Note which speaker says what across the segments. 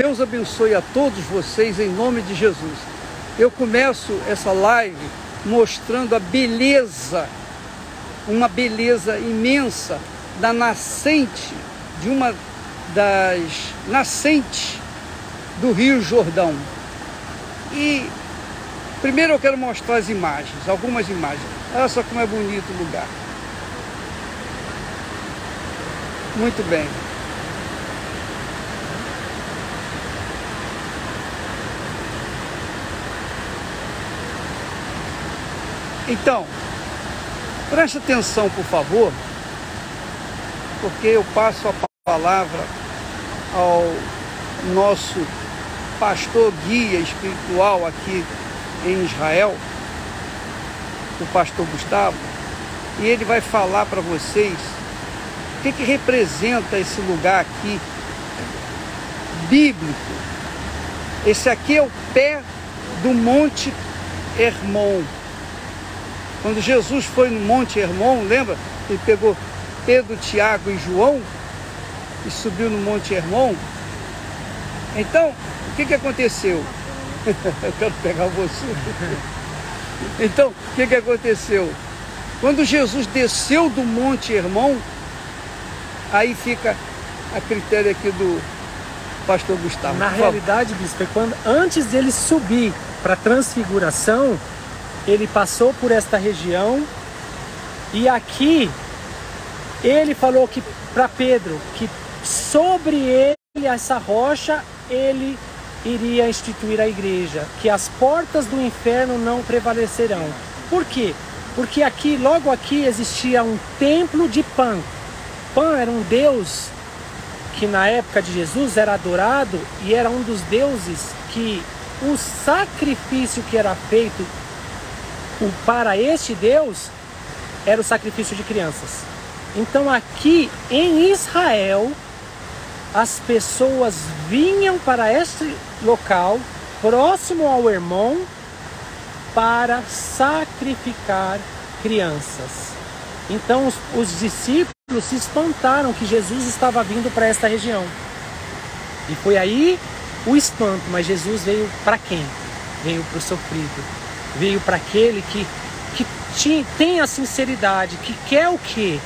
Speaker 1: Deus abençoe a todos vocês em nome de Jesus. Eu começo essa live mostrando a beleza, uma beleza imensa da nascente, de uma das nascentes do Rio Jordão. E primeiro eu quero mostrar as imagens, algumas imagens. Olha só como é bonito o lugar. Muito bem. Então, preste atenção, por favor, porque eu passo a palavra ao nosso pastor guia espiritual aqui em Israel, o pastor Gustavo, e ele vai falar para vocês o que, que representa esse lugar aqui bíblico. Esse aqui é o pé do Monte Hermon. Quando Jesus foi no Monte Hermon, lembra? Ele pegou Pedro, Tiago e João e subiu no Monte Hermon. Então, o que, que aconteceu? Eu quero pegar você. Então, o que, que aconteceu? Quando Jesus desceu do Monte Hermon, aí fica a critério aqui do pastor Gustavo.
Speaker 2: Na realidade, bispo, é quando antes dele subir para a transfiguração, ele passou por esta região e aqui ele falou que para Pedro que sobre ele essa rocha ele iria instituir a igreja, que as portas do inferno não prevalecerão. Por quê? Porque aqui, logo aqui, existia um templo de Pan. Pan era um deus que na época de Jesus era adorado e era um dos deuses que o sacrifício que era feito para este Deus era o sacrifício de crianças. Então aqui em Israel as pessoas vinham para este local próximo ao Hermon para sacrificar crianças. Então os, os discípulos se espantaram que Jesus estava vindo para esta região. E foi aí o espanto, mas Jesus veio para quem? Veio para o sofrido, veio para aquele que, que tinha, tem a sinceridade, que quer o quê?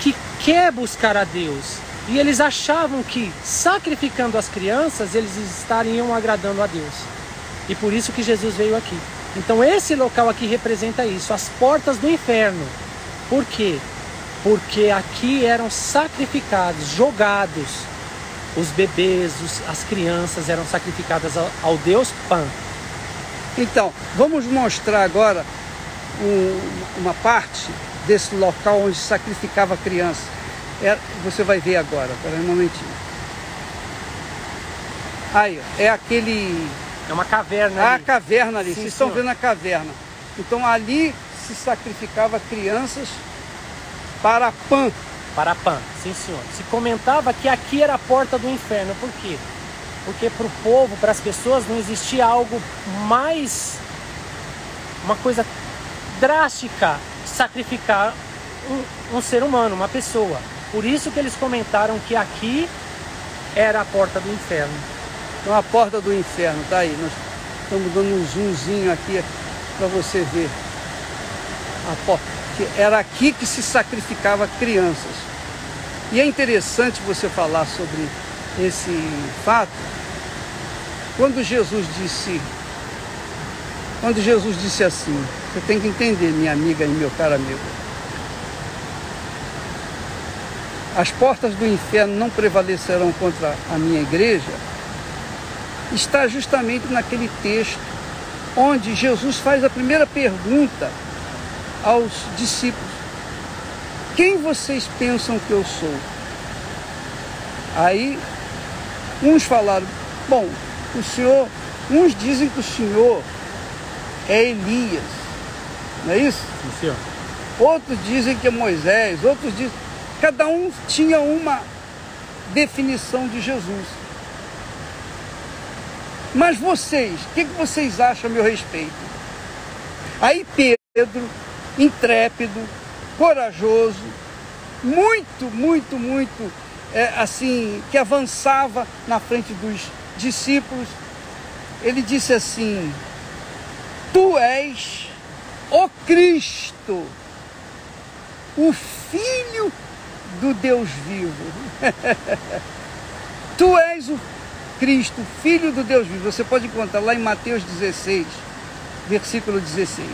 Speaker 2: Que quer buscar a Deus. E eles achavam que sacrificando as crianças eles estariam agradando a Deus. E por isso que Jesus veio aqui. Então esse local aqui representa isso, as portas do inferno. Por quê? Porque aqui eram sacrificados, jogados os bebês, os, as crianças eram sacrificadas ao, ao Deus Pan.
Speaker 1: Então, vamos mostrar agora um, uma parte desse local onde sacrificava a criança. É, você vai ver agora, espera um momentinho. Aí, é aquele.
Speaker 2: É uma caverna
Speaker 1: ah,
Speaker 2: ali.
Speaker 1: A caverna ali,
Speaker 2: Sim,
Speaker 1: vocês estão
Speaker 2: senhor.
Speaker 1: vendo a caverna. Então ali se sacrificava crianças para Pan.
Speaker 2: Para Pan, sim senhor. Se comentava que aqui era a porta do inferno. Por quê? Porque para o povo, para as pessoas, não existia algo mais. uma coisa drástica sacrificar um, um ser humano, uma pessoa. Por isso que eles comentaram que aqui era a porta do inferno.
Speaker 1: Então a porta do inferno, tá aí. Nós estamos dando um zoomzinho aqui para você ver. A porta. Era aqui que se sacrificava crianças. E é interessante você falar sobre esse fato. Quando Jesus disse, quando Jesus disse assim, você tem que entender, minha amiga e meu caro amigo. As portas do inferno não prevalecerão contra a minha igreja. Está justamente naquele texto onde Jesus faz a primeira pergunta aos discípulos: Quem vocês pensam que eu sou? Aí uns falaram: Bom, o senhor, uns dizem que o senhor é Elias, não é isso?
Speaker 2: Sim, senhor.
Speaker 1: Outros dizem que é Moisés, outros dizem. Cada um tinha uma definição de Jesus. Mas vocês, o que, que vocês acham a meu respeito? Aí Pedro, intrépido, corajoso, muito, muito, muito é, assim, que avançava na frente dos discípulos. Ele disse assim: Tu és o Cristo, o Filho do Deus vivo. tu és o Cristo, Filho do Deus vivo. Você pode encontrar lá em Mateus 16, versículo 16.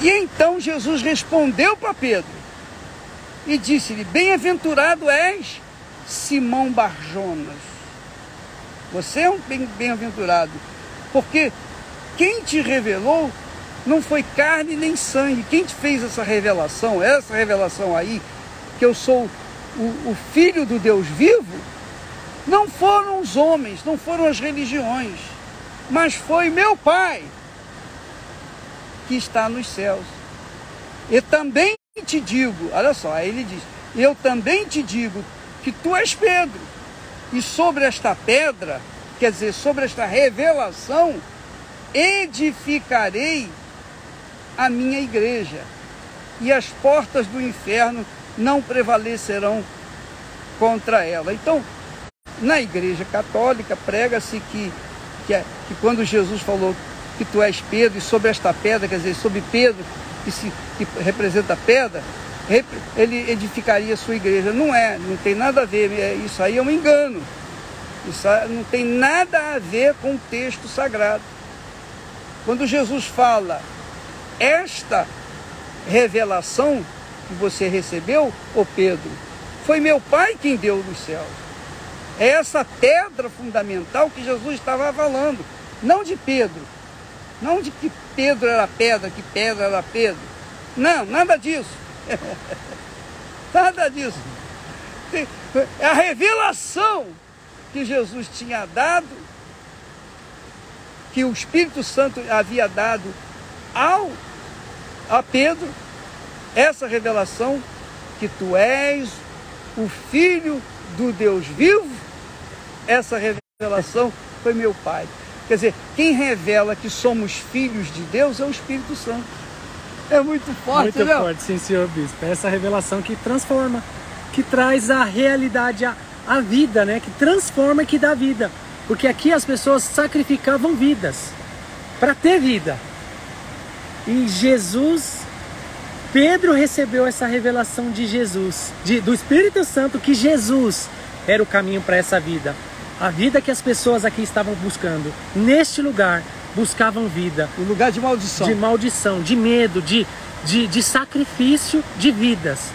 Speaker 1: E então Jesus respondeu para Pedro e disse-lhe: Bem-aventurado és, Simão Barjonas. Você é um bem-aventurado, porque quem te revelou não foi carne nem sangue. Quem te fez essa revelação, essa revelação aí, que eu sou o, o filho do Deus vivo, não foram os homens, não foram as religiões, mas foi meu Pai que está nos céus. E também te digo, olha só, aí ele diz: Eu também te digo que tu és Pedro, e sobre esta pedra, quer dizer, sobre esta revelação, edificarei a minha igreja, e as portas do inferno não prevalecerão contra ela. Então, na igreja católica, prega-se que, que, é, que quando Jesus falou que tu és Pedro, e sobre esta pedra, quer dizer, sobre Pedro, que, se, que representa a pedra, ele edificaria sua igreja. Não é, não tem nada a ver, é, isso aí é um engano. Isso não tem nada a ver com o texto sagrado. Quando Jesus fala, esta revelação que você recebeu, ô Pedro, foi meu Pai quem deu nos céus. É essa pedra fundamental que Jesus estava falando, não de Pedro, não de que Pedro era pedra, que pedra era Pedro. Não, nada disso. nada disso. É a revelação que Jesus tinha dado, que o Espírito Santo havia dado ao a Pedro, essa revelação que tu és o filho do Deus vivo, essa revelação foi meu Pai. Quer dizer, quem revela que somos filhos de Deus é o Espírito Santo. É muito forte,
Speaker 2: Muito forte, sim, senhor bispo. É essa revelação que transforma, que traz a realidade, a, a vida, né? Que transforma e que dá vida. Porque aqui as pessoas sacrificavam vidas para ter vida. E Jesus, Pedro recebeu essa revelação de Jesus, de, do Espírito Santo, que Jesus era o caminho para essa vida. A vida que as pessoas aqui estavam buscando. Neste lugar, buscavam vida.
Speaker 1: Um lugar de maldição.
Speaker 2: De maldição, de medo, de, de, de sacrifício de vidas.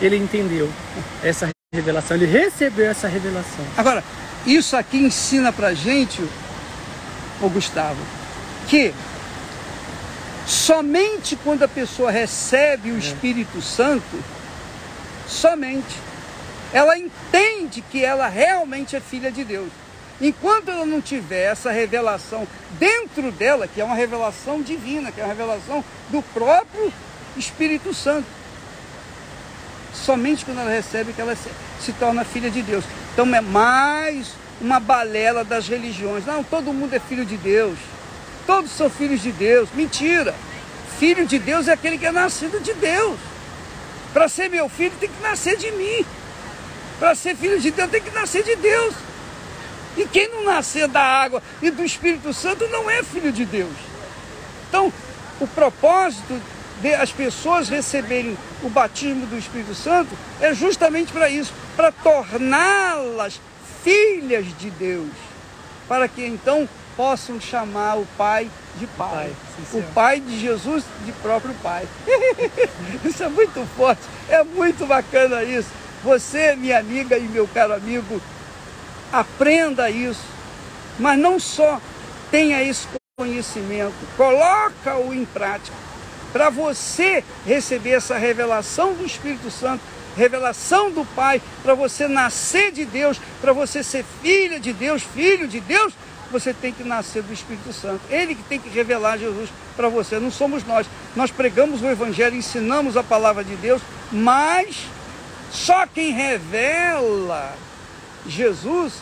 Speaker 2: Ele entendeu essa revelação, ele recebeu essa revelação.
Speaker 1: Agora, isso aqui ensina pra gente, o Gustavo, que somente quando a pessoa recebe o é. Espírito Santo, somente ela entende que ela realmente é filha de Deus. Enquanto ela não tiver essa revelação dentro dela, que é uma revelação divina, que é uma revelação do próprio Espírito Santo, somente quando ela recebe que ela se, se torna filha de Deus. Então é mais uma balela das religiões. Não, todo mundo é filho de Deus. Todos são filhos de Deus. Mentira. Filho de Deus é aquele que é nascido de Deus. Para ser meu filho tem que nascer de mim. Para ser filho de Deus tem que nascer de Deus. E quem não nascer da água e do Espírito Santo não é filho de Deus. Então, o propósito de as pessoas receberem o batismo do Espírito Santo é justamente para isso, para torná-las filhas de Deus, para que então possam chamar o Pai de Pai, pai o Pai de Jesus de próprio Pai. isso é muito forte, é muito bacana isso. Você, minha amiga e meu caro amigo, aprenda isso, mas não só tenha esse conhecimento, coloca-o em prática para você receber essa revelação do Espírito Santo, revelação do Pai, para você nascer de Deus, para você ser filha de Deus, filho de Deus, você tem que nascer do Espírito Santo. Ele que tem que revelar Jesus para você, não somos nós. Nós pregamos o Evangelho, ensinamos a palavra de Deus, mas só quem revela Jesus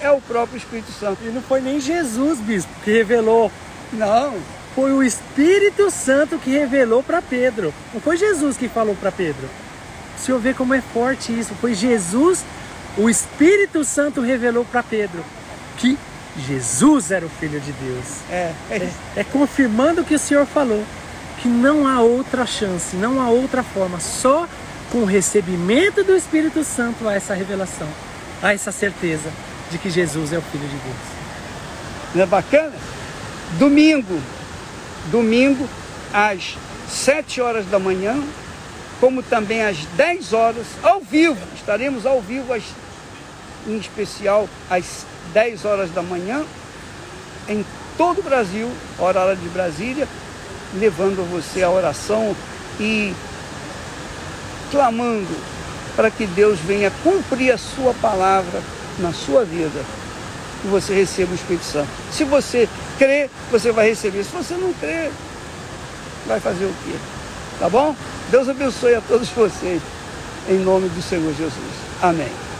Speaker 1: é o próprio Espírito Santo.
Speaker 2: E não foi nem Jesus, bispo, que revelou.
Speaker 1: Não.
Speaker 2: Foi o Espírito Santo que revelou para Pedro. Não foi Jesus que falou para Pedro. o Senhor vê como é forte isso. Foi Jesus, o Espírito Santo revelou para Pedro que Jesus era o Filho de Deus.
Speaker 1: É, é,
Speaker 2: É, é confirmando o que o Senhor falou, que não há outra chance, não há outra forma, só com o recebimento do Espírito Santo há essa revelação, há essa certeza de que Jesus é o Filho de Deus.
Speaker 1: Não é bacana? Domingo, domingo, às 7 horas da manhã, como também às 10 horas, ao vivo, estaremos ao vivo, às, em especial às 10 horas da manhã, em todo o Brasil, horário de Brasília, levando você a oração e clamando para que Deus venha cumprir a sua palavra na sua vida e você receba o Espírito Santo. Se você crê, você vai receber. Se você não crê, vai fazer o quê? Tá bom? Deus abençoe a todos vocês. Em nome do Senhor Jesus. Amém.